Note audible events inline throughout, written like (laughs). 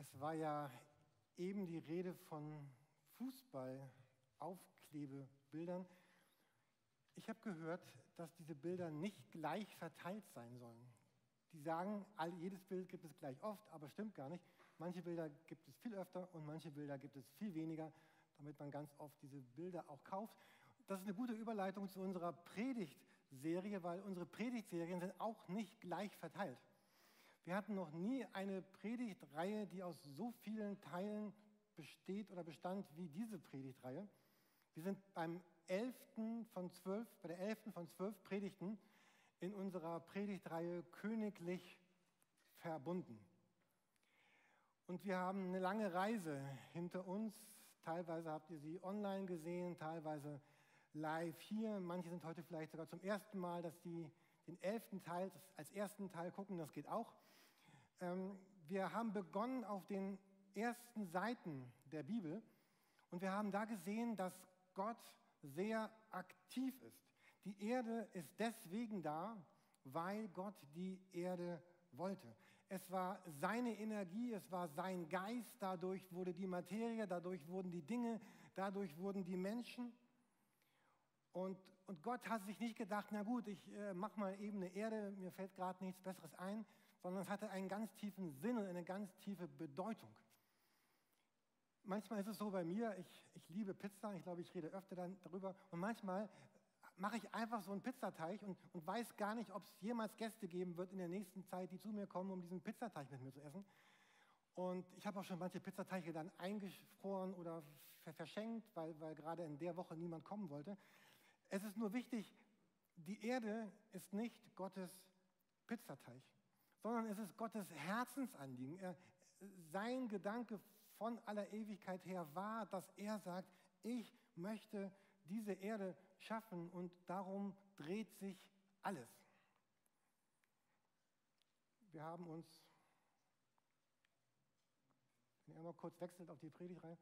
Es war ja eben die Rede von Fußballaufklebebildern. Ich habe gehört, dass diese Bilder nicht gleich verteilt sein sollen. Die sagen, all, jedes Bild gibt es gleich oft, aber stimmt gar nicht. Manche Bilder gibt es viel öfter und manche Bilder gibt es viel weniger, damit man ganz oft diese Bilder auch kauft. Das ist eine gute Überleitung zu unserer Predigtserie, weil unsere Predigtserien sind auch nicht gleich verteilt. Wir hatten noch nie eine Predigtreihe, die aus so vielen Teilen besteht oder bestand wie diese Predigtreihe. Wir sind beim 11. von 12, bei der 11. von 12 Predigten in unserer Predigtreihe königlich verbunden. Und wir haben eine lange Reise hinter uns. Teilweise habt ihr sie online gesehen, teilweise live hier. Manche sind heute vielleicht sogar zum ersten Mal, dass die den elften Teil als ersten Teil gucken, das geht auch. Ähm, wir haben begonnen auf den ersten Seiten der Bibel und wir haben da gesehen, dass Gott sehr aktiv ist. Die Erde ist deswegen da, weil Gott die Erde wollte. Es war seine Energie, es war sein Geist, dadurch wurde die Materie, dadurch wurden die Dinge, dadurch wurden die Menschen. Und, und Gott hat sich nicht gedacht, na gut, ich äh, mache mal eben eine Erde, mir fällt gerade nichts Besseres ein, sondern es hatte einen ganz tiefen Sinn und eine ganz tiefe Bedeutung. Manchmal ist es so bei mir, ich, ich liebe Pizza, ich glaube, ich rede öfter dann darüber und manchmal mache ich einfach so einen Pizzateig und, und weiß gar nicht, ob es jemals Gäste geben wird in der nächsten Zeit, die zu mir kommen, um diesen Pizzateig mit mir zu essen. Und ich habe auch schon manche Pizzateige dann eingefroren oder verschenkt, weil, weil gerade in der Woche niemand kommen wollte. Es ist nur wichtig, die Erde ist nicht Gottes Pizzateig, sondern es ist Gottes Herzensanliegen. Er, sein Gedanke von aller Ewigkeit her war, dass er sagt, ich möchte diese Erde schaffen und darum dreht sich alles. Wir haben uns, wenn ihr mal kurz wechselt auf die Predigtreihe,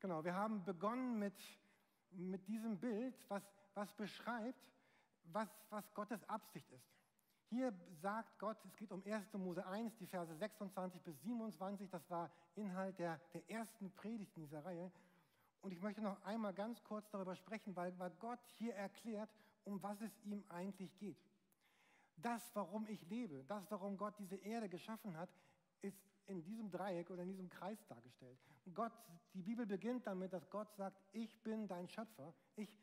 genau, wir haben begonnen mit mit diesem Bild, was, was beschreibt, was, was Gottes Absicht ist. Hier sagt Gott, es geht um 1. Mose 1, die Verse 26 bis 27, das war Inhalt der, der ersten Predigt in dieser Reihe. Und ich möchte noch einmal ganz kurz darüber sprechen, weil, weil Gott hier erklärt, um was es ihm eigentlich geht. Das, warum ich lebe, das, warum Gott diese Erde geschaffen hat, ist in diesem Dreieck oder in diesem Kreis dargestellt. Gott, die Bibel beginnt damit, dass Gott sagt, ich bin dein Schöpfer, ich,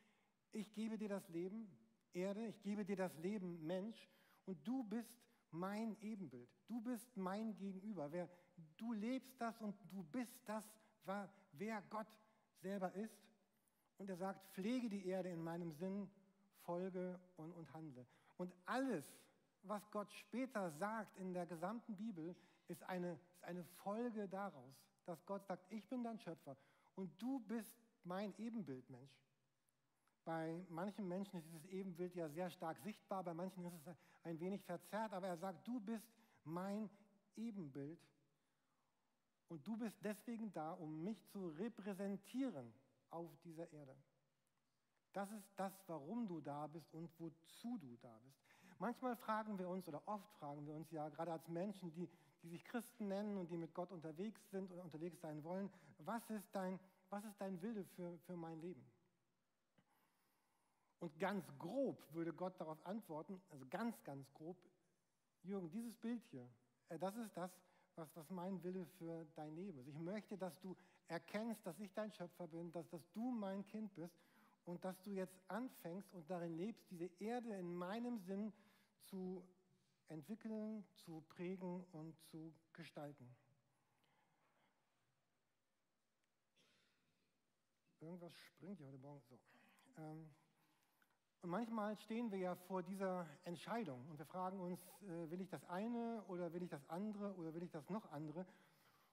ich gebe dir das Leben, Erde, ich gebe dir das Leben, Mensch, und du bist mein Ebenbild, du bist mein Gegenüber. Wer, du lebst das und du bist das, wer Gott selber ist. Und er sagt, pflege die Erde in meinem Sinn, folge und, und handle. Und alles, was Gott später sagt in der gesamten Bibel, ist eine, ist eine Folge daraus, dass Gott sagt, ich bin dein Schöpfer und du bist mein Ebenbild, Mensch. Bei manchen Menschen ist dieses Ebenbild ja sehr stark sichtbar, bei manchen ist es ein wenig verzerrt, aber er sagt, du bist mein Ebenbild und du bist deswegen da, um mich zu repräsentieren auf dieser Erde. Das ist das, warum du da bist und wozu du da bist. Manchmal fragen wir uns, oder oft fragen wir uns ja, gerade als Menschen, die, die sich Christen nennen und die mit Gott unterwegs sind oder unterwegs sein wollen, was ist dein, was ist dein Wille für, für mein Leben? Und ganz grob würde Gott darauf antworten, also ganz, ganz grob, Jürgen, dieses Bild hier, äh, das ist das, was, was mein Wille für dein Leben ist. Ich möchte, dass du erkennst, dass ich dein Schöpfer bin, dass, dass du mein Kind bist und dass du jetzt anfängst und darin lebst, diese Erde in meinem Sinn zu entwickeln, zu prägen und zu gestalten. Irgendwas springt hier heute Morgen so. Ähm, und manchmal stehen wir ja vor dieser Entscheidung und wir fragen uns, äh, will ich das eine oder will ich das andere oder will ich das noch andere?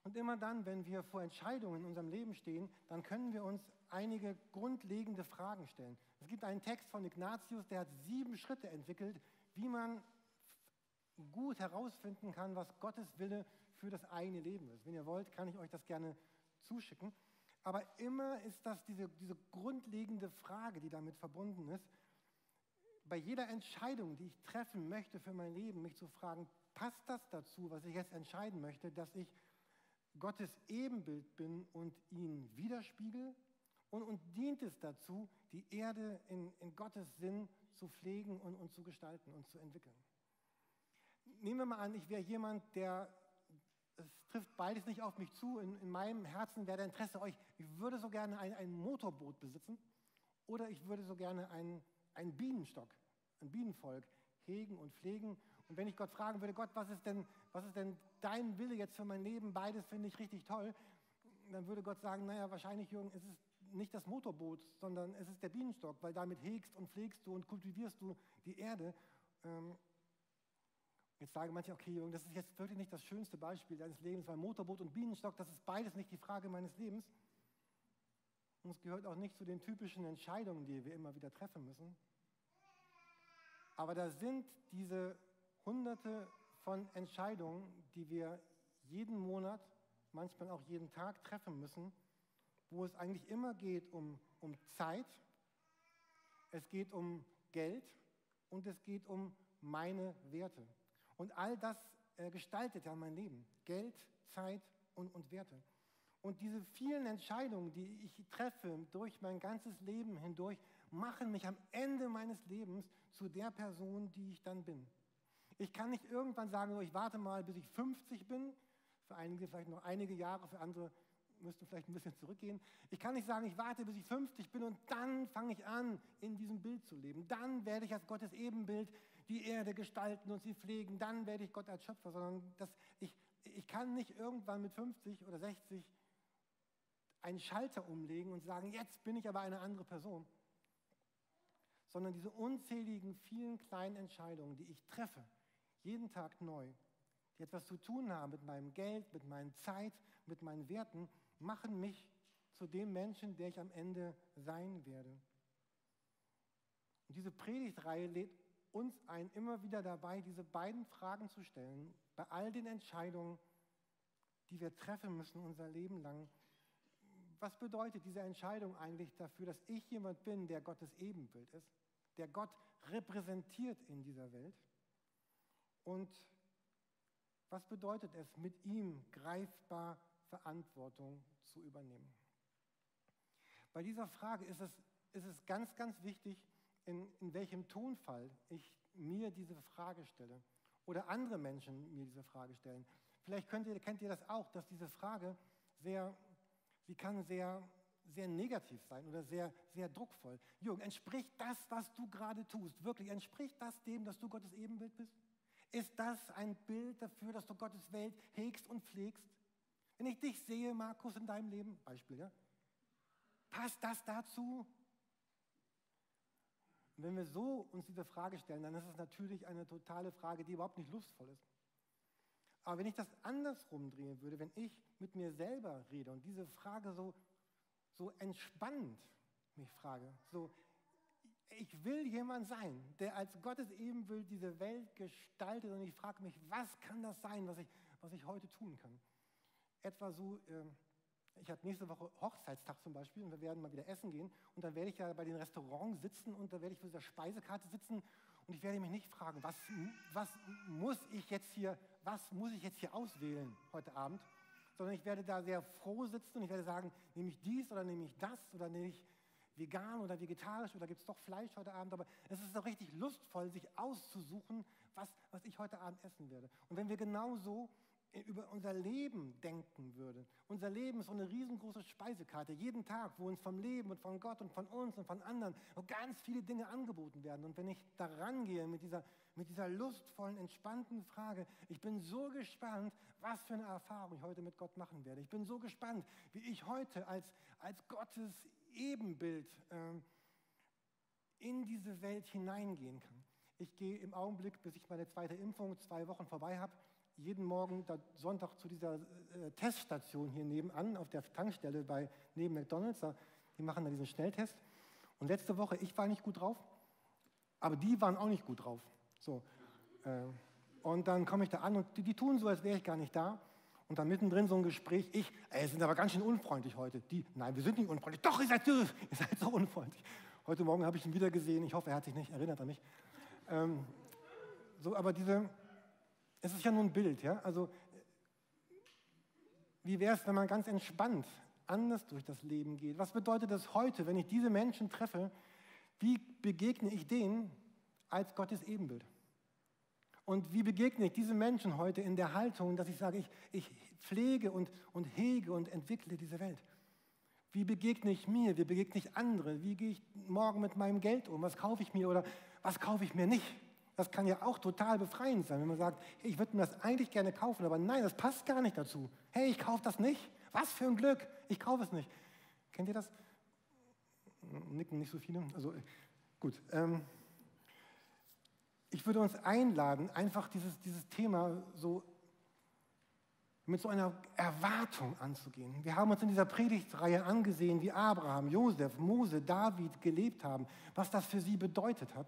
Und immer dann, wenn wir vor Entscheidungen in unserem Leben stehen, dann können wir uns einige grundlegende Fragen stellen. Es gibt einen Text von Ignatius, der hat sieben Schritte entwickelt, wie man gut herausfinden kann, was Gottes Wille für das eigene Leben ist. Wenn ihr wollt, kann ich euch das gerne zuschicken. Aber immer ist das diese, diese grundlegende Frage, die damit verbunden ist. Bei jeder Entscheidung, die ich treffen möchte für mein Leben, mich zu fragen, passt das dazu, was ich jetzt entscheiden möchte, dass ich Gottes Ebenbild bin und ihn widerspiegel? Und, und dient es dazu, die Erde in, in Gottes Sinn zu pflegen und, und zu gestalten und zu entwickeln? Nehmen wir mal an, ich wäre jemand, der, es trifft beides nicht auf mich zu, in, in meinem Herzen wäre der Interesse euch, ich würde so gerne ein, ein Motorboot besitzen oder ich würde so gerne einen, einen Bienenstock, ein Bienenvolk hegen und pflegen. Und wenn ich Gott fragen würde, Gott, was ist denn, was ist denn dein Wille jetzt für mein Leben? Beides finde ich richtig toll. Dann würde Gott sagen, naja, wahrscheinlich, Jürgen, ist es nicht das Motorboot, sondern es ist der Bienenstock, weil damit hegst und pflegst du und kultivierst du die Erde. Ähm, jetzt sagen manche, okay, Jürgen, das ist jetzt wirklich nicht das schönste Beispiel deines Lebens, weil Motorboot und Bienenstock, das ist beides nicht die Frage meines Lebens. Und es gehört auch nicht zu den typischen Entscheidungen, die wir immer wieder treffen müssen. Aber da sind diese hunderte von Entscheidungen, die wir jeden Monat, manchmal auch jeden Tag treffen müssen, wo es eigentlich immer geht um, um Zeit, es geht um Geld und es geht um meine Werte. Und all das äh, gestaltet ja mein Leben. Geld, Zeit und, und Werte. Und diese vielen Entscheidungen, die ich treffe durch mein ganzes Leben hindurch, machen mich am Ende meines Lebens zu der Person, die ich dann bin. Ich kann nicht irgendwann sagen, ich warte mal, bis ich 50 bin. Für einige vielleicht noch einige Jahre, für andere müsste vielleicht ein bisschen zurückgehen. Ich kann nicht sagen, ich warte, bis ich 50 bin und dann fange ich an, in diesem Bild zu leben. Dann werde ich als Gottes Ebenbild die Erde gestalten und sie pflegen. Dann werde ich Gott als Schöpfer, sondern das, ich, ich kann nicht irgendwann mit 50 oder 60 einen Schalter umlegen und sagen, jetzt bin ich aber eine andere Person. Sondern diese unzähligen, vielen kleinen Entscheidungen, die ich treffe, jeden Tag neu, die etwas zu tun haben mit meinem Geld, mit meiner Zeit, mit meinen Werten, machen mich zu dem Menschen, der ich am Ende sein werde. Und diese Predigtreihe lädt uns ein, immer wieder dabei, diese beiden Fragen zu stellen, bei all den Entscheidungen, die wir treffen müssen unser Leben lang. Was bedeutet diese Entscheidung eigentlich dafür, dass ich jemand bin, der Gottes Ebenbild ist, der Gott repräsentiert in dieser Welt? Und was bedeutet es, mit ihm greifbar Verantwortung zu übernehmen. Bei dieser Frage ist es, ist es ganz, ganz wichtig, in, in welchem Tonfall ich mir diese Frage stelle oder andere Menschen mir diese Frage stellen. Vielleicht ihr, kennt ihr das auch, dass diese Frage sehr, sie kann sehr, sehr negativ sein oder sehr, sehr druckvoll. Jürgen, entspricht das, was du gerade tust, wirklich, entspricht das dem, dass du Gottes Ebenbild bist? Ist das ein Bild dafür, dass du Gottes Welt hegst und pflegst? Wenn ich dich sehe, Markus, in deinem Leben, Beispiel, ja, passt das dazu? Und wenn wir so uns diese Frage stellen, dann ist es natürlich eine totale Frage, die überhaupt nicht lustvoll ist. Aber wenn ich das andersrum drehen würde, wenn ich mit mir selber rede und diese Frage so, so entspannt mich frage, so, ich will jemand sein, der als Gottes Ebenbild diese Welt gestaltet und ich frage mich, was kann das sein, was ich, was ich heute tun kann? etwa so, ähm, ich habe nächste Woche Hochzeitstag zum Beispiel und wir werden mal wieder essen gehen und dann werde ich ja bei den Restaurants sitzen und da werde ich vor dieser Speisekarte sitzen und ich werde mich nicht fragen, was, was muss ich jetzt hier, was muss ich jetzt hier auswählen heute Abend, sondern ich werde da sehr froh sitzen und ich werde sagen, nehme ich dies oder nehme ich das oder nehme ich vegan oder vegetarisch oder gibt es doch Fleisch heute Abend, aber es ist doch richtig lustvoll, sich auszusuchen, was, was ich heute Abend essen werde. Und wenn wir genau so über unser Leben denken würden. Unser Leben ist so eine riesengroße Speisekarte, jeden Tag, wo uns vom Leben und von Gott und von uns und von anderen ganz viele Dinge angeboten werden. Und wenn ich da rangehe mit dieser, mit dieser lustvollen, entspannten Frage, ich bin so gespannt, was für eine Erfahrung ich heute mit Gott machen werde. Ich bin so gespannt, wie ich heute als, als Gottes Ebenbild äh, in diese Welt hineingehen kann. Ich gehe im Augenblick, bis ich meine zweite Impfung zwei Wochen vorbei habe, jeden Morgen Sonntag zu dieser äh, Teststation hier nebenan auf der Tankstelle bei neben McDonald's. Die machen da diesen Schnelltest. Und letzte Woche, ich war nicht gut drauf, aber die waren auch nicht gut drauf. So, äh, und dann komme ich da an und die, die tun so, als wäre ich gar nicht da. Und dann mittendrin so ein Gespräch, ich, ey, sind aber ganz schön unfreundlich heute. Die, nein, wir sind nicht unfreundlich. Doch, ihr seid, (laughs) ihr seid so unfreundlich. Heute Morgen habe ich ihn wieder gesehen. Ich hoffe, er hat sich nicht erinnert an mich. Ähm, so, aber diese, es ist ja nur ein Bild, ja. Also wie wäre es, wenn man ganz entspannt anders durch das Leben geht? Was bedeutet das heute, wenn ich diese Menschen treffe? Wie begegne ich denen als Gottes Ebenbild? Und wie begegne ich diesen Menschen heute in der Haltung, dass ich sage, ich, ich pflege und, und hege und entwickle diese Welt? Wie begegne ich mir? Wie begegne ich andere? Wie gehe ich morgen mit meinem Geld um? Was kaufe ich mir oder was kaufe ich mir nicht? Das kann ja auch total befreiend sein, wenn man sagt, hey, ich würde mir das eigentlich gerne kaufen, aber nein, das passt gar nicht dazu. Hey, ich kaufe das nicht. Was für ein Glück, ich kaufe es nicht. Kennt ihr das? Nicken nicht so viele. Also gut. Ähm, ich würde uns einladen, einfach dieses, dieses Thema so mit so einer Erwartung anzugehen. Wir haben uns in dieser Predigtreihe angesehen, wie Abraham, Josef, Mose, David gelebt haben, was das für sie bedeutet hat.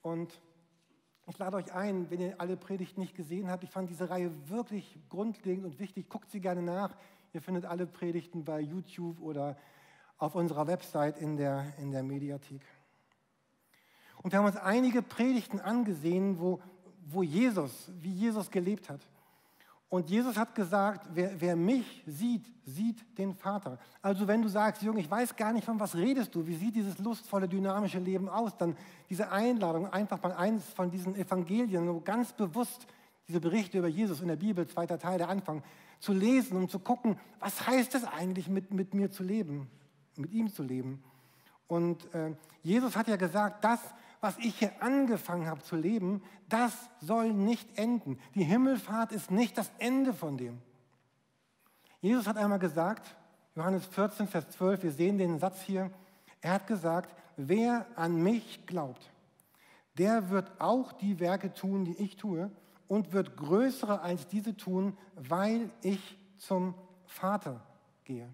Und ich lade euch ein, wenn ihr alle Predigten nicht gesehen habt, ich fand diese Reihe wirklich grundlegend und wichtig. Guckt sie gerne nach. Ihr findet alle Predigten bei YouTube oder auf unserer Website in der, in der Mediathek. Und wir haben uns einige Predigten angesehen, wo, wo Jesus, wie Jesus gelebt hat. Und Jesus hat gesagt, wer, wer, mich sieht, sieht den Vater. Also wenn du sagst, Jürgen, ich weiß gar nicht, von was redest du, wie sieht dieses lustvolle, dynamische Leben aus, dann diese Einladung, einfach mal eins von diesen Evangelien, so ganz bewusst diese Berichte über Jesus in der Bibel, zweiter Teil, der Anfang, zu lesen und zu gucken, was heißt es eigentlich, mit, mit mir zu leben, mit ihm zu leben. Und äh, Jesus hat ja gesagt, das, was ich hier angefangen habe zu leben, das soll nicht enden. Die Himmelfahrt ist nicht das Ende von dem. Jesus hat einmal gesagt, Johannes 14, Vers 12, wir sehen den Satz hier, er hat gesagt, wer an mich glaubt, der wird auch die Werke tun, die ich tue und wird größere als diese tun, weil ich zum Vater gehe.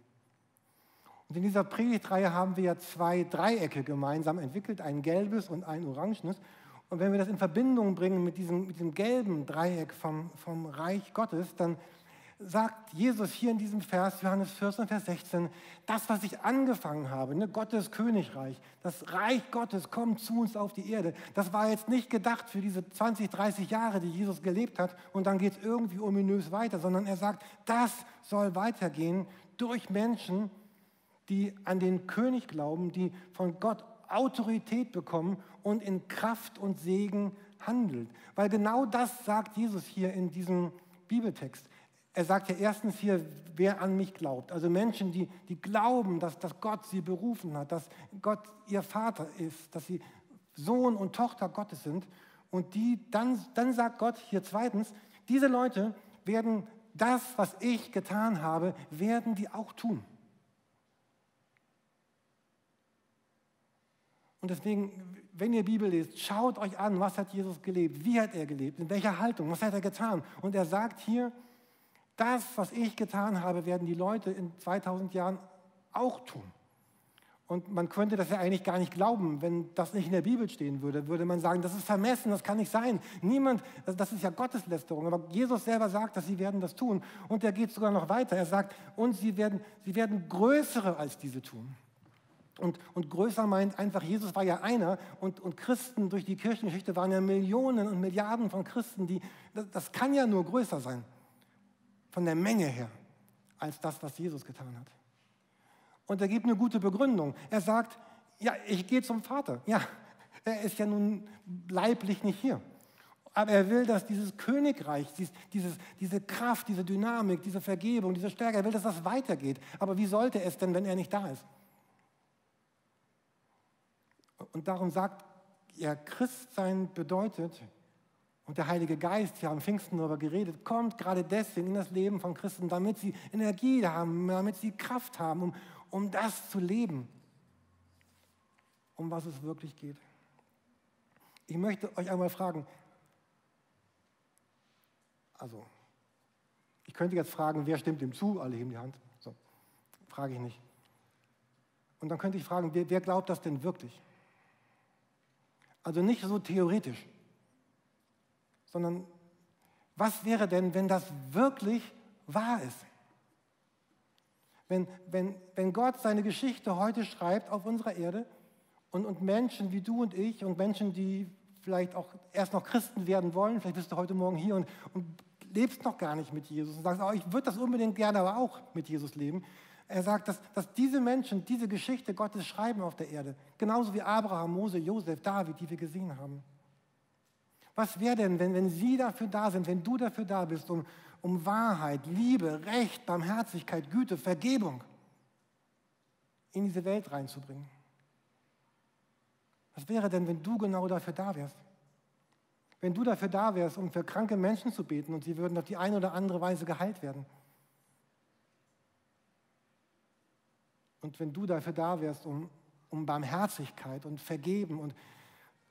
Und in dieser Predigtreihe haben wir ja zwei Dreiecke gemeinsam entwickelt, ein gelbes und ein orangenes. Und wenn wir das in Verbindung bringen mit diesem, mit diesem gelben Dreieck vom, vom Reich Gottes, dann sagt Jesus hier in diesem Vers, Johannes 14, Vers 16, das, was ich angefangen habe, ne, Gottes Königreich, das Reich Gottes kommt zu uns auf die Erde, das war jetzt nicht gedacht für diese 20, 30 Jahre, die Jesus gelebt hat und dann geht es irgendwie ominös weiter, sondern er sagt, das soll weitergehen durch Menschen, die an den König glauben, die von Gott Autorität bekommen und in Kraft und Segen handelt. Weil genau das sagt Jesus hier in diesem Bibeltext. Er sagt ja erstens hier, wer an mich glaubt. Also Menschen, die, die glauben, dass, dass Gott sie berufen hat, dass Gott ihr Vater ist, dass sie Sohn und Tochter Gottes sind. Und die, dann, dann sagt Gott hier zweitens, diese Leute werden das, was ich getan habe, werden die auch tun. Und deswegen, wenn ihr Bibel lest, schaut euch an, was hat Jesus gelebt, wie hat er gelebt, in welcher Haltung, was hat er getan. Und er sagt hier, das, was ich getan habe, werden die Leute in 2000 Jahren auch tun. Und man könnte das ja eigentlich gar nicht glauben, wenn das nicht in der Bibel stehen würde. Würde man sagen, das ist vermessen, das kann nicht sein. Niemand, das ist ja Gotteslästerung. Aber Jesus selber sagt, dass sie werden das tun. Und er geht sogar noch weiter. Er sagt, und sie werden, sie werden größere als diese tun. Und, und größer meint einfach, Jesus war ja einer und, und Christen durch die Kirchengeschichte waren ja Millionen und Milliarden von Christen, die, das, das kann ja nur größer sein, von der Menge her, als das, was Jesus getan hat. Und er gibt eine gute Begründung. Er sagt, ja, ich gehe zum Vater. Ja, er ist ja nun leiblich nicht hier. Aber er will, dass dieses Königreich, dieses, diese Kraft, diese Dynamik, diese Vergebung, diese Stärke, er will, dass das weitergeht. Aber wie sollte es denn, wenn er nicht da ist? Und darum sagt er, Christsein bedeutet, und der Heilige Geist, wir haben Pfingsten darüber geredet, kommt gerade deswegen in das Leben von Christen, damit sie Energie haben, damit sie Kraft haben, um, um das zu leben, um was es wirklich geht. Ich möchte euch einmal fragen, also, ich könnte jetzt fragen, wer stimmt dem zu? Alle heben die Hand. So, frage ich nicht. Und dann könnte ich fragen, wer, wer glaubt das denn wirklich? Also nicht so theoretisch, sondern was wäre denn, wenn das wirklich wahr ist? Wenn, wenn, wenn Gott seine Geschichte heute schreibt auf unserer Erde und, und Menschen wie du und ich und Menschen, die vielleicht auch erst noch Christen werden wollen, vielleicht bist du heute Morgen hier und, und lebst noch gar nicht mit Jesus und sagst, oh, ich würde das unbedingt gerne aber auch mit Jesus leben. Er sagt, dass, dass diese Menschen diese Geschichte Gottes schreiben auf der Erde, genauso wie Abraham, Mose, Josef, David, die wir gesehen haben. Was wäre denn, wenn, wenn sie dafür da sind, wenn du dafür da bist, um, um Wahrheit, Liebe, Recht, Barmherzigkeit, Güte, Vergebung in diese Welt reinzubringen? Was wäre denn, wenn du genau dafür da wärst? Wenn du dafür da wärst, um für kranke Menschen zu beten und sie würden auf die eine oder andere Weise geheilt werden? Und wenn du dafür da wärst, um, um Barmherzigkeit und Vergeben und,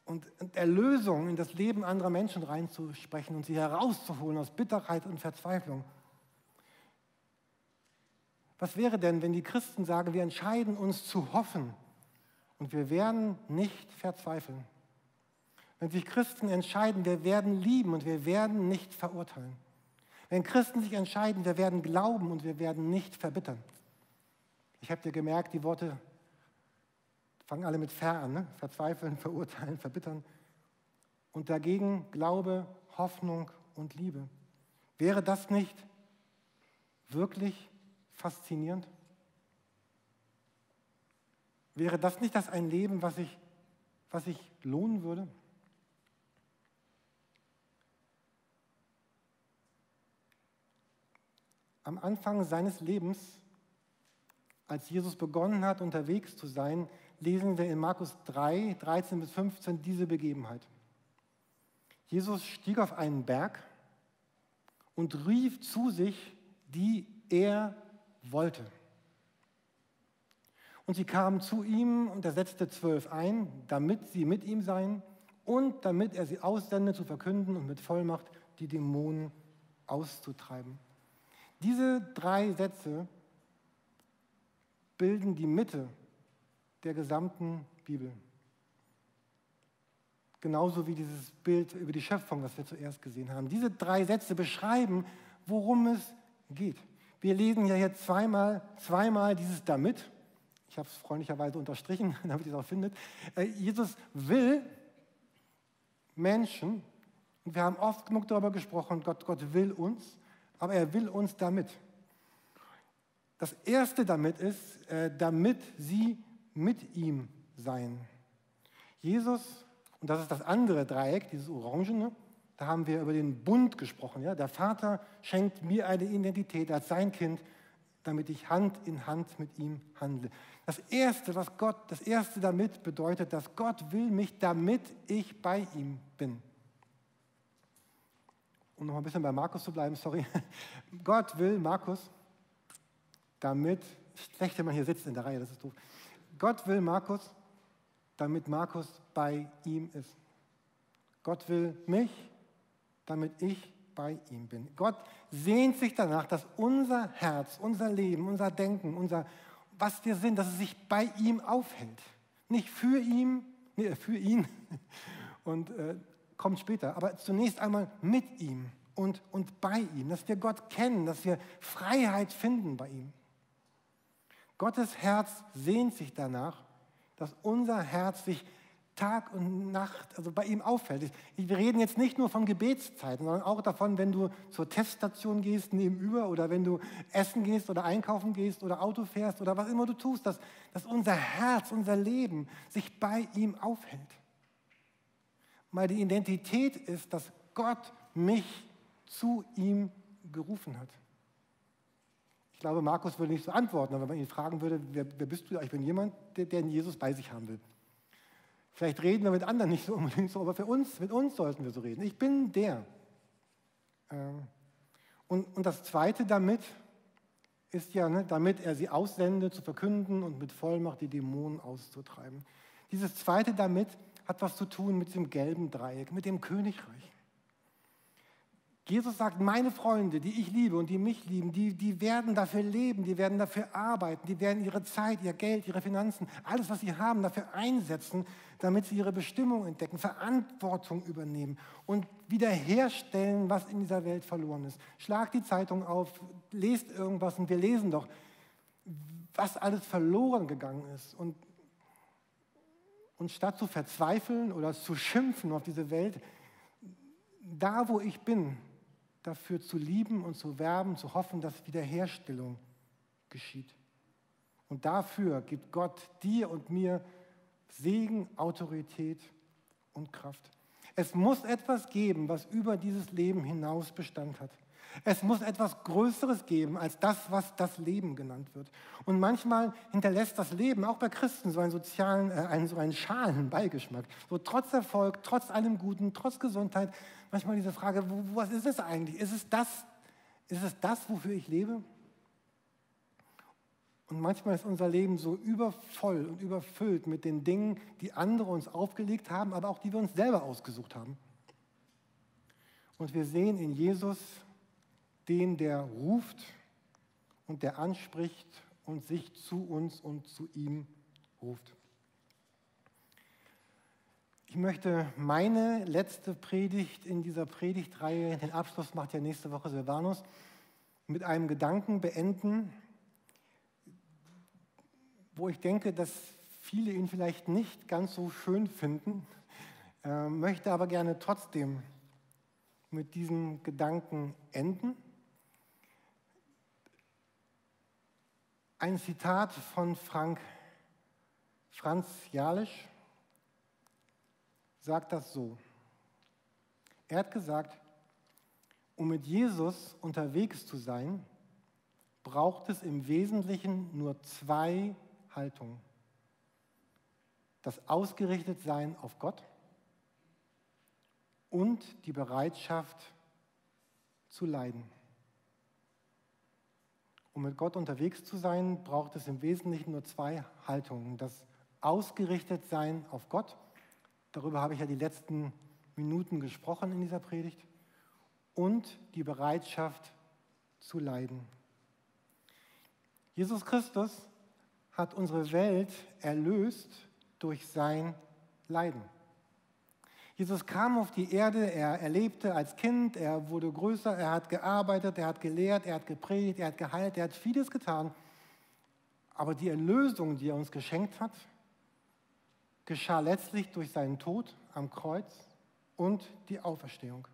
und, und Erlösung in das Leben anderer Menschen reinzusprechen und sie herauszuholen aus Bitterkeit und Verzweiflung. Was wäre denn, wenn die Christen sagen, wir entscheiden uns zu hoffen und wir werden nicht verzweifeln. Wenn sich Christen entscheiden, wir werden lieben und wir werden nicht verurteilen. Wenn Christen sich entscheiden, wir werden glauben und wir werden nicht verbittern. Ich habe dir gemerkt, die Worte fangen alle mit ver an. Ne? Verzweifeln, (laughs) verurteilen, verbittern. Und dagegen Glaube, Hoffnung und Liebe. Wäre das nicht wirklich faszinierend? Wäre das nicht das ein Leben, was sich was ich lohnen würde? Am Anfang seines Lebens, als Jesus begonnen hat, unterwegs zu sein, lesen wir in Markus 3, 13 bis 15 diese Begebenheit. Jesus stieg auf einen Berg und rief zu sich, die er wollte. Und sie kamen zu ihm und er setzte zwölf ein, damit sie mit ihm seien und damit er sie aussende zu verkünden und mit Vollmacht die Dämonen auszutreiben. Diese drei Sätze bilden die Mitte der gesamten Bibel. Genauso wie dieses Bild über die Schöpfung, das wir zuerst gesehen haben. Diese drei Sätze beschreiben, worum es geht. Wir lesen ja hier zweimal, zweimal dieses damit ich habe es freundlicherweise unterstrichen, (laughs) damit ihr es auch findet. Äh, Jesus will Menschen, und wir haben oft genug darüber gesprochen, Gott, Gott will uns, aber er will uns damit. Das erste damit ist, äh, damit sie mit ihm seien. Jesus, und das ist das andere Dreieck, dieses Orangene, da haben wir über den Bund gesprochen. Ja? Der Vater schenkt mir eine Identität als sein Kind, damit ich Hand in Hand mit ihm handle. Das Erste, was Gott, das Erste damit bedeutet, dass Gott will mich, damit ich bei ihm bin. Um noch ein bisschen bei Markus zu bleiben, sorry. (laughs) Gott will Markus, damit, schlecht, wenn man hier sitzt in der Reihe, das ist doof. Gott will Markus, damit Markus bei ihm ist. Gott will mich, damit ich bei ihm bin. Gott sehnt sich danach, dass unser Herz, unser Leben, unser Denken, unser, was wir sind, dass es sich bei ihm aufhält. Nicht für ihn, nee, für ihn (laughs) und äh, kommt später, aber zunächst einmal mit ihm und, und bei ihm, dass wir Gott kennen, dass wir Freiheit finden bei ihm. Gottes Herz sehnt sich danach, dass unser Herz sich Tag und Nacht, also bei ihm auffällt. Wir reden jetzt nicht nur von Gebetszeiten, sondern auch davon, wenn du zur Teststation gehst nebenüber oder wenn du essen gehst oder einkaufen gehst oder Auto fährst oder was immer du tust, dass, dass unser Herz, unser Leben sich bei ihm aufhält. Weil die Identität ist, dass Gott mich zu ihm gerufen hat. Ich glaube, Markus würde nicht so antworten, aber wenn man ihn fragen würde, wer, wer bist du? Ich bin jemand, der, der Jesus bei sich haben will. Vielleicht reden wir mit anderen nicht so unbedingt so, aber für uns, mit uns sollten wir so reden. Ich bin der. Ähm, und, und das Zweite damit ist ja, ne, damit er sie aussendet, zu verkünden und mit Vollmacht die Dämonen auszutreiben. Dieses Zweite damit hat was zu tun mit dem gelben Dreieck, mit dem Königreich. Jesus sagt, meine Freunde, die ich liebe und die mich lieben, die, die werden dafür leben, die werden dafür arbeiten, die werden ihre Zeit, ihr Geld, ihre Finanzen, alles, was sie haben, dafür einsetzen, damit sie ihre Bestimmung entdecken, Verantwortung übernehmen und wiederherstellen, was in dieser Welt verloren ist. Schlag die Zeitung auf, lest irgendwas und wir lesen doch, was alles verloren gegangen ist. Und, und statt zu verzweifeln oder zu schimpfen auf diese Welt, da wo ich bin, dafür zu lieben und zu werben, zu hoffen, dass Wiederherstellung geschieht. Und dafür gibt Gott dir und mir Segen, Autorität und Kraft. Es muss etwas geben, was über dieses Leben hinaus Bestand hat. Es muss etwas Größeres geben als das, was das Leben genannt wird. Und manchmal hinterlässt das Leben auch bei Christen so einen sozialen, äh, einen, so einen schalen Beigeschmack. So trotz Erfolg, trotz allem Guten, trotz Gesundheit, manchmal diese Frage, was ist es eigentlich? Ist es das, ist es das, wofür ich lebe? Und manchmal ist unser Leben so übervoll und überfüllt mit den Dingen, die andere uns aufgelegt haben, aber auch die wir uns selber ausgesucht haben. Und wir sehen in Jesus den, der ruft und der anspricht und sich zu uns und zu ihm ruft. Ich möchte meine letzte Predigt in dieser Predigtreihe, den Abschluss macht ja nächste Woche Silvanus, mit einem Gedanken beenden, wo ich denke, dass viele ihn vielleicht nicht ganz so schön finden, äh, möchte aber gerne trotzdem mit diesem Gedanken enden. Ein Zitat von Frank Franz Jalisch sagt das so. Er hat gesagt, um mit Jesus unterwegs zu sein, braucht es im Wesentlichen nur zwei Haltung. Das Ausgerichtetsein auf Gott und die Bereitschaft zu leiden. Um mit Gott unterwegs zu sein, braucht es im Wesentlichen nur zwei Haltungen. Das Ausgerichtetsein auf Gott, darüber habe ich ja die letzten Minuten gesprochen in dieser Predigt, und die Bereitschaft zu leiden. Jesus Christus hat unsere Welt erlöst durch sein Leiden. Jesus kam auf die Erde, er erlebte als Kind, er wurde größer, er hat gearbeitet, er hat gelehrt, er hat gepredigt, er hat geheilt, er hat vieles getan. Aber die Erlösung, die er uns geschenkt hat, geschah letztlich durch seinen Tod am Kreuz und die Auferstehung.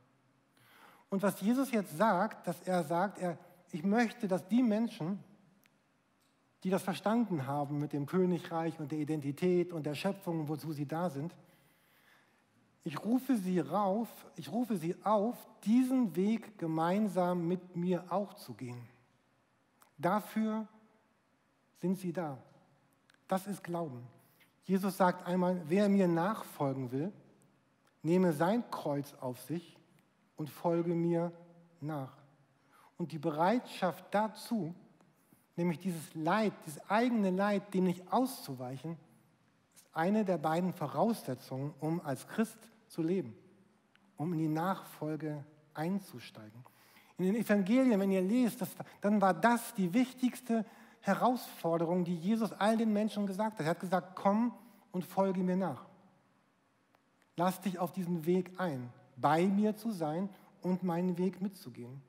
Und was Jesus jetzt sagt, dass er sagt, er, ich möchte, dass die Menschen, die das verstanden haben mit dem Königreich und der Identität und der Schöpfung, wozu sie da sind. Ich rufe sie rauf, ich rufe sie auf, diesen Weg gemeinsam mit mir auch zu gehen. Dafür sind sie da. Das ist Glauben. Jesus sagt einmal, wer mir nachfolgen will, nehme sein Kreuz auf sich und folge mir nach. Und die Bereitschaft dazu, nämlich dieses Leid, dieses eigene Leid, dem nicht auszuweichen, ist eine der beiden Voraussetzungen, um als Christ zu leben, um in die Nachfolge einzusteigen. In den Evangelien, wenn ihr lest, das, dann war das die wichtigste Herausforderung, die Jesus all den Menschen gesagt hat. Er hat gesagt, komm und folge mir nach. Lass dich auf diesen Weg ein, bei mir zu sein und meinen Weg mitzugehen.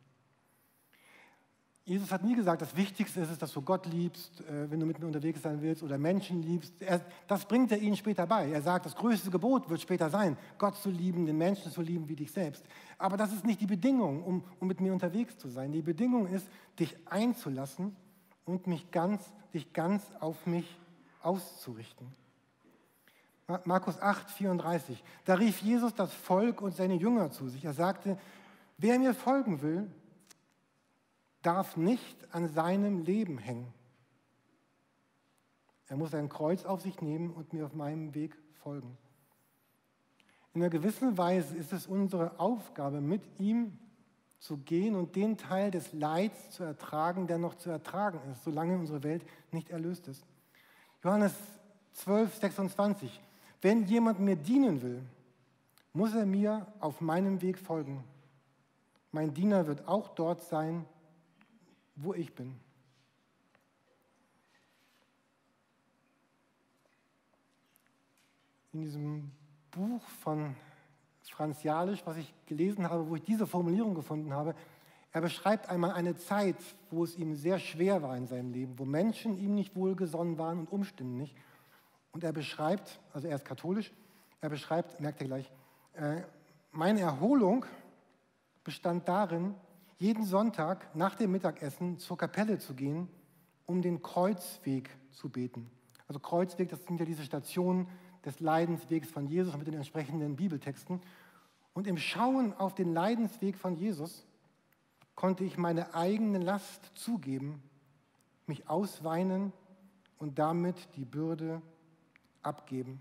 Jesus hat nie gesagt, das Wichtigste ist es, dass du Gott liebst, äh, wenn du mit mir unterwegs sein willst oder Menschen liebst. Er, das bringt er ihnen später bei. Er sagt, das größte Gebot wird später sein, Gott zu lieben, den Menschen zu lieben wie dich selbst. Aber das ist nicht die Bedingung, um, um mit mir unterwegs zu sein. Die Bedingung ist, dich einzulassen und mich ganz, dich ganz auf mich auszurichten. Markus 8, 34. Da rief Jesus das Volk und seine Jünger zu sich. Er sagte, wer mir folgen will, darf nicht an seinem Leben hängen. Er muss ein Kreuz auf sich nehmen und mir auf meinem Weg folgen. In einer gewissen Weise ist es unsere Aufgabe, mit ihm zu gehen und den Teil des Leids zu ertragen, der noch zu ertragen ist, solange unsere Welt nicht erlöst ist. Johannes 12, 26. Wenn jemand mir dienen will, muss er mir auf meinem Weg folgen. Mein Diener wird auch dort sein, wo ich bin. In diesem Buch von Franz was ich gelesen habe, wo ich diese Formulierung gefunden habe, er beschreibt einmal eine Zeit, wo es ihm sehr schwer war in seinem Leben, wo Menschen ihm nicht wohlgesonnen waren und Umstände nicht. Und er beschreibt, also er ist katholisch, er beschreibt, merkt ihr gleich, äh, meine Erholung bestand darin, jeden Sonntag nach dem Mittagessen zur Kapelle zu gehen, um den Kreuzweg zu beten. Also Kreuzweg, das sind ja diese Stationen des Leidenswegs von Jesus mit den entsprechenden Bibeltexten. Und im Schauen auf den Leidensweg von Jesus konnte ich meine eigene Last zugeben, mich ausweinen und damit die Bürde abgeben.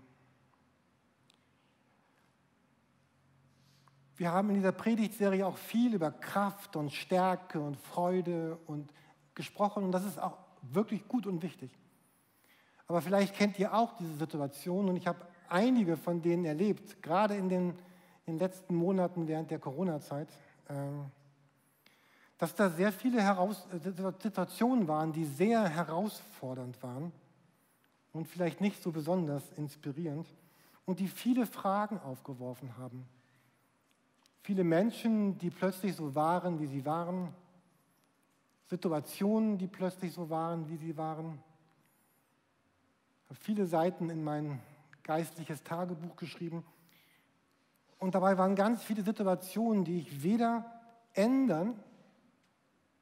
Wir haben in dieser Predigtserie auch viel über Kraft und Stärke und Freude und gesprochen und das ist auch wirklich gut und wichtig. Aber vielleicht kennt ihr auch diese Situation und ich habe einige von denen erlebt, gerade in den, in den letzten Monaten während der Corona-Zeit, ähm, dass da sehr viele Heraus Situationen waren, die sehr herausfordernd waren und vielleicht nicht so besonders inspirierend und die viele Fragen aufgeworfen haben. Viele Menschen, die plötzlich so waren, wie sie waren. Situationen, die plötzlich so waren, wie sie waren. Ich habe viele Seiten in mein geistliches Tagebuch geschrieben. Und dabei waren ganz viele Situationen, die ich weder ändern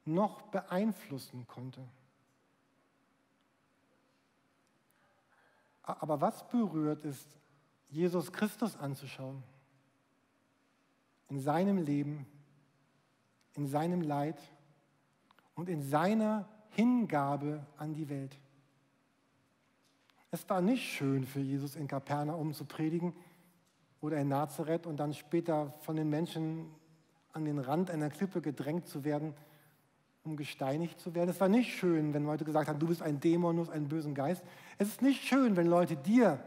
noch beeinflussen konnte. Aber was berührt ist, Jesus Christus anzuschauen in seinem Leben, in seinem Leid und in seiner Hingabe an die Welt. Es war nicht schön für Jesus in Kapernaum zu predigen oder in Nazareth und dann später von den Menschen an den Rand einer Klippe gedrängt zu werden, um gesteinigt zu werden. Es war nicht schön, wenn Leute gesagt haben, du bist ein Dämon, du bist ein bösen Geist. Es ist nicht schön, wenn Leute dir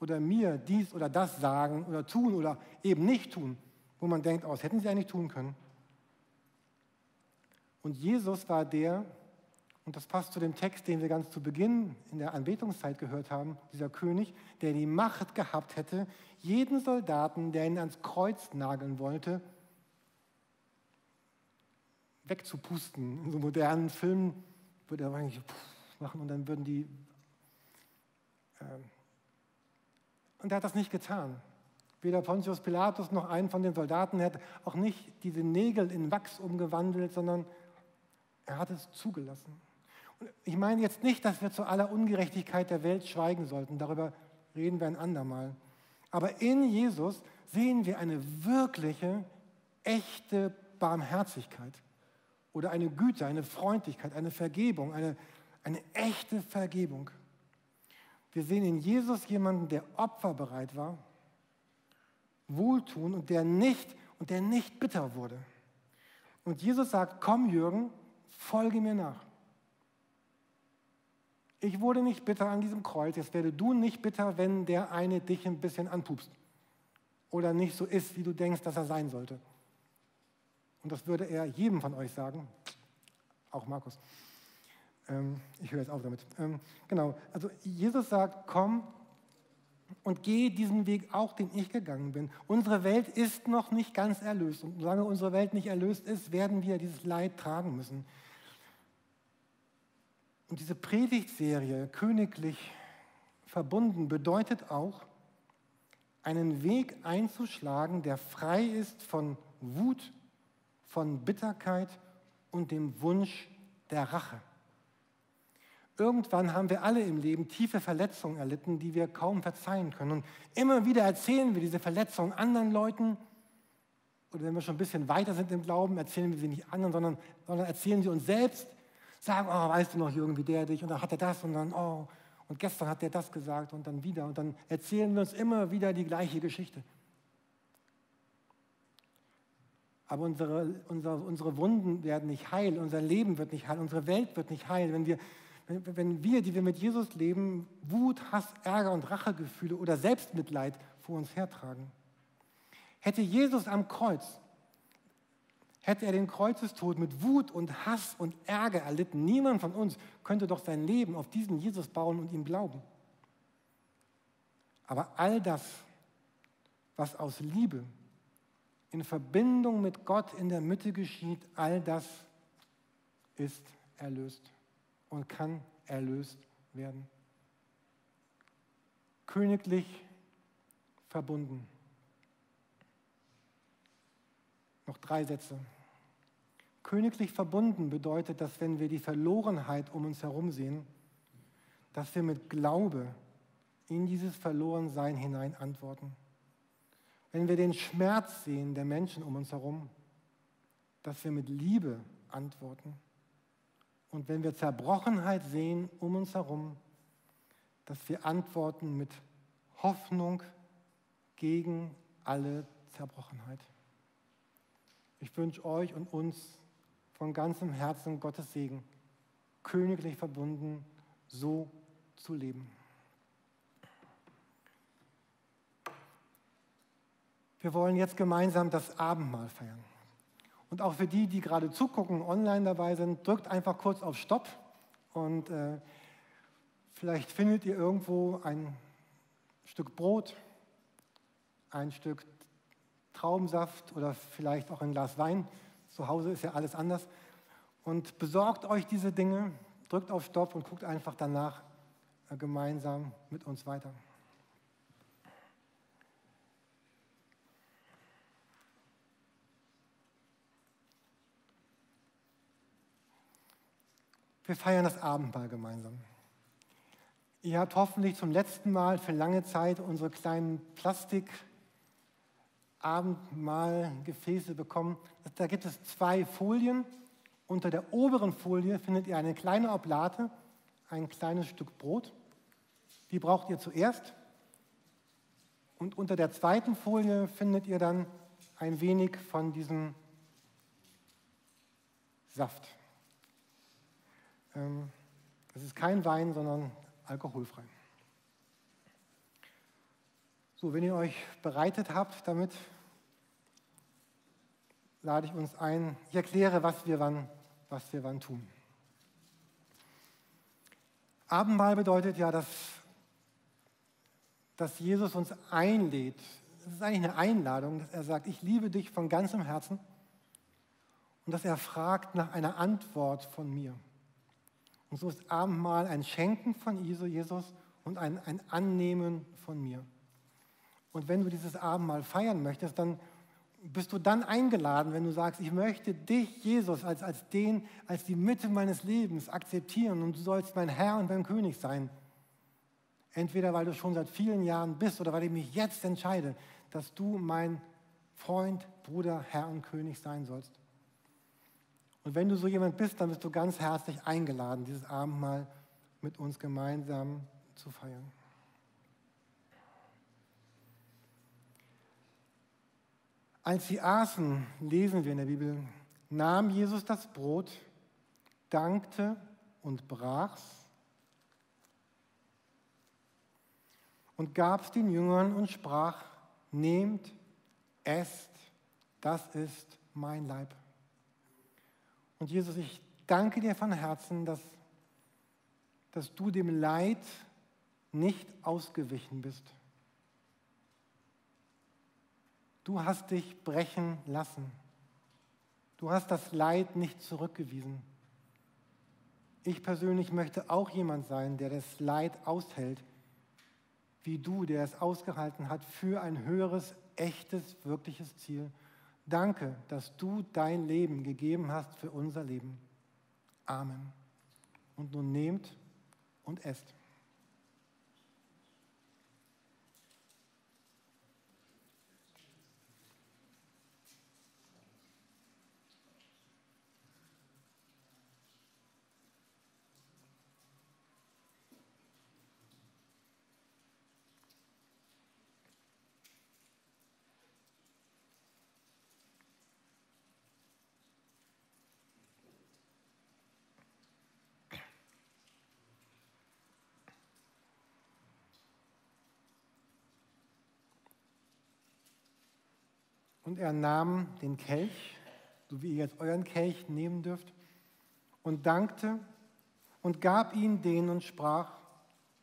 oder mir dies oder das sagen oder tun oder eben nicht tun wo man denkt, oh, hätten sie eigentlich tun können. Und Jesus war der, und das passt zu dem Text, den wir ganz zu Beginn in der Anbetungszeit gehört haben, dieser König, der die Macht gehabt hätte, jeden Soldaten, der ihn ans Kreuz nageln wollte, wegzupusten. In so modernen Filmen würde er eigentlich machen und dann würden die. Äh, und er hat das nicht getan. Weder Pontius Pilatus noch einen von den Soldaten hat auch nicht diese Nägel in Wachs umgewandelt, sondern er hat es zugelassen. Ich meine jetzt nicht, dass wir zu aller Ungerechtigkeit der Welt schweigen sollten, darüber reden wir ein andermal. Aber in Jesus sehen wir eine wirkliche, echte Barmherzigkeit oder eine Güte, eine Freundlichkeit, eine Vergebung, eine, eine echte Vergebung. Wir sehen in Jesus jemanden, der opferbereit war wohltun und der nicht und der nicht bitter wurde. Und Jesus sagt, komm Jürgen, folge mir nach. Ich wurde nicht bitter an diesem Kreuz, jetzt werde du nicht bitter, wenn der eine dich ein bisschen anpupst oder nicht so ist, wie du denkst, dass er sein sollte. Und das würde er jedem von euch sagen, auch Markus. Ähm, ich höre jetzt auf damit. Ähm, genau, also Jesus sagt, komm und gehe diesen Weg auch, den ich gegangen bin. Unsere Welt ist noch nicht ganz erlöst. Und solange unsere Welt nicht erlöst ist, werden wir dieses Leid tragen müssen. Und diese Predigtserie, königlich verbunden, bedeutet auch, einen Weg einzuschlagen, der frei ist von Wut, von Bitterkeit und dem Wunsch der Rache. Irgendwann haben wir alle im Leben tiefe Verletzungen erlitten, die wir kaum verzeihen können. Und immer wieder erzählen wir diese Verletzungen anderen Leuten. Oder wenn wir schon ein bisschen weiter sind im Glauben, erzählen wir sie nicht anderen, sondern, sondern erzählen sie uns selbst. Sagen, oh, weißt du noch, Jürgen, wie der dich? Und dann hat er das und dann, oh, und gestern hat der das gesagt und dann wieder. Und dann erzählen wir uns immer wieder die gleiche Geschichte. Aber unsere, unsere, unsere Wunden werden nicht heil, unser Leben wird nicht heil, unsere Welt wird nicht heil, wenn wir wenn, wenn wir, die wir mit Jesus leben, Wut, Hass, Ärger und Rachegefühle oder Selbstmitleid vor uns hertragen. Hätte Jesus am Kreuz, hätte er den Kreuzestod mit Wut und Hass und Ärger erlitten, niemand von uns könnte doch sein Leben auf diesen Jesus bauen und ihm glauben. Aber all das, was aus Liebe in Verbindung mit Gott in der Mitte geschieht, all das ist erlöst und kann erlöst werden. Königlich verbunden. Noch drei Sätze. Königlich verbunden bedeutet, dass wenn wir die Verlorenheit um uns herum sehen, dass wir mit Glaube in dieses Verlorensein hinein antworten. Wenn wir den Schmerz sehen der Menschen um uns herum, dass wir mit Liebe antworten. Und wenn wir Zerbrochenheit sehen um uns herum, dass wir antworten mit Hoffnung gegen alle Zerbrochenheit. Ich wünsche euch und uns von ganzem Herzen Gottes Segen, königlich verbunden, so zu leben. Wir wollen jetzt gemeinsam das Abendmahl feiern. Und auch für die, die gerade zugucken, online dabei sind, drückt einfach kurz auf Stopp und äh, vielleicht findet ihr irgendwo ein Stück Brot, ein Stück Traubensaft oder vielleicht auch ein Glas Wein. Zu Hause ist ja alles anders. Und besorgt euch diese Dinge, drückt auf Stopp und guckt einfach danach äh, gemeinsam mit uns weiter. Wir feiern das Abendmahl gemeinsam. Ihr habt hoffentlich zum letzten Mal für lange Zeit unsere kleinen Plastik-Abendmahlgefäße bekommen. Da gibt es zwei Folien. Unter der oberen Folie findet ihr eine kleine Oblate, ein kleines Stück Brot. Die braucht ihr zuerst. Und unter der zweiten Folie findet ihr dann ein wenig von diesem Saft. Ähm, es ist kein Wein, sondern alkoholfrei. So, wenn ihr euch bereitet habt damit, lade ich uns ein. Ich erkläre, was wir wann, was wir wann tun. Abendmahl bedeutet ja, dass, dass Jesus uns einlädt. Es ist eigentlich eine Einladung, dass er sagt, ich liebe dich von ganzem Herzen und dass er fragt nach einer Antwort von mir. Und so ist Abendmahl ein Schenken von Jesus und ein, ein Annehmen von mir. Und wenn du dieses Abendmahl feiern möchtest, dann bist du dann eingeladen, wenn du sagst, ich möchte dich, Jesus, als, als den, als die Mitte meines Lebens akzeptieren und du sollst mein Herr und mein König sein. Entweder weil du schon seit vielen Jahren bist oder weil ich mich jetzt entscheide, dass du mein Freund, Bruder, Herr und König sein sollst. Und wenn du so jemand bist, dann bist du ganz herzlich eingeladen, dieses Abendmahl mit uns gemeinsam zu feiern. Als sie aßen, lesen wir in der Bibel, nahm Jesus das Brot, dankte und brach's und gab es den Jüngern und sprach, nehmt, esst, das ist mein Leib. Und Jesus, ich danke dir von Herzen, dass, dass du dem Leid nicht ausgewichen bist. Du hast dich brechen lassen. Du hast das Leid nicht zurückgewiesen. Ich persönlich möchte auch jemand sein, der das Leid aushält, wie du, der es ausgehalten hat für ein höheres, echtes, wirkliches Ziel. Danke, dass du dein Leben gegeben hast für unser Leben. Amen. Und nun nehmt und esst. Und er nahm den Kelch, so wie ihr jetzt euren Kelch nehmen dürft, und dankte und gab ihn denen und sprach,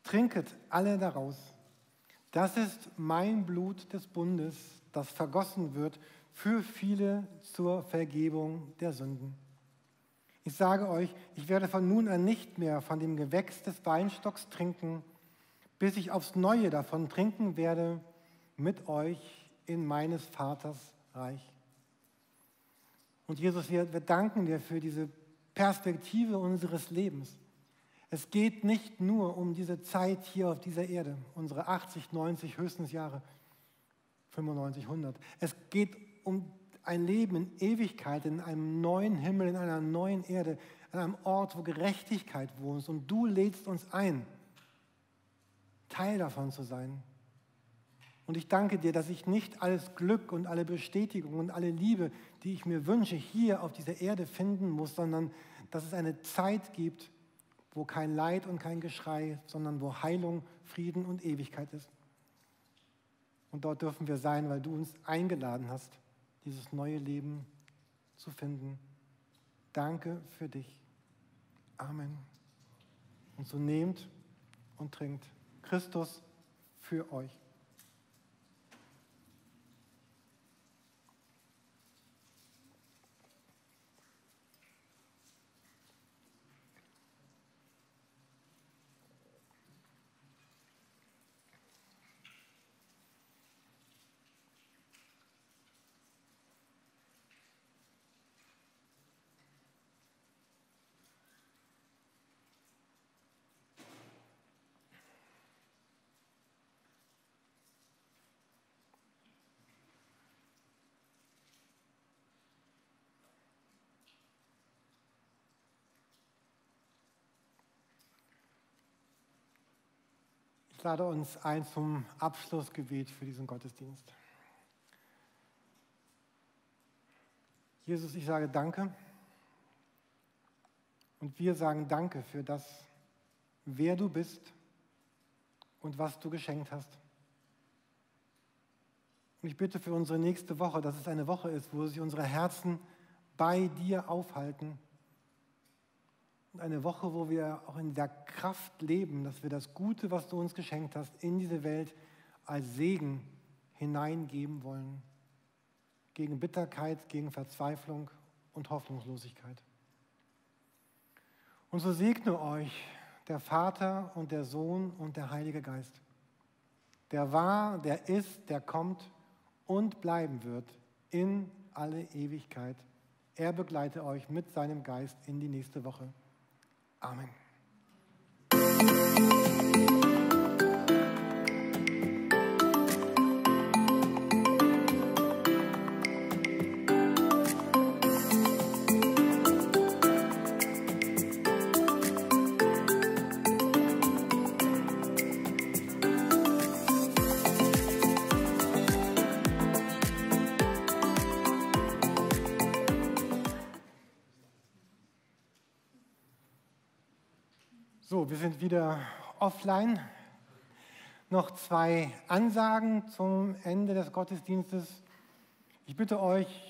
trinket alle daraus. Das ist mein Blut des Bundes, das vergossen wird für viele zur Vergebung der Sünden. Ich sage euch, ich werde von nun an nicht mehr von dem Gewächs des Weinstocks trinken, bis ich aufs Neue davon trinken werde mit euch in meines Vaters Reich. Und Jesus, wir, wir danken dir für diese Perspektive unseres Lebens. Es geht nicht nur um diese Zeit hier auf dieser Erde, unsere 80, 90, höchstens Jahre, 95, 100. Es geht um ein Leben in Ewigkeit, in einem neuen Himmel, in einer neuen Erde, an einem Ort, wo Gerechtigkeit wohnt. Und du lädst uns ein, Teil davon zu sein. Und ich danke dir, dass ich nicht alles Glück und alle Bestätigung und alle Liebe, die ich mir wünsche, hier auf dieser Erde finden muss, sondern dass es eine Zeit gibt, wo kein Leid und kein Geschrei, sondern wo Heilung, Frieden und Ewigkeit ist. Und dort dürfen wir sein, weil du uns eingeladen hast, dieses neue Leben zu finden. Danke für dich. Amen. Und so nehmt und trinkt Christus für euch. Ich lade uns ein zum Abschlussgebet für diesen Gottesdienst. Jesus, ich sage Danke. Und wir sagen Danke für das, wer du bist und was du geschenkt hast. Und ich bitte für unsere nächste Woche, dass es eine Woche ist, wo sich unsere Herzen bei dir aufhalten und eine Woche, wo wir auch in der Kraft leben, dass wir das Gute, was du uns geschenkt hast, in diese Welt als Segen hineingeben wollen. Gegen Bitterkeit, gegen Verzweiflung und Hoffnungslosigkeit. Und so segne euch der Vater und der Sohn und der Heilige Geist, der war, der ist, der kommt und bleiben wird in alle Ewigkeit. Er begleite euch mit seinem Geist in die nächste Woche. Amen. Wieder offline. Noch zwei Ansagen zum Ende des Gottesdienstes. Ich bitte euch,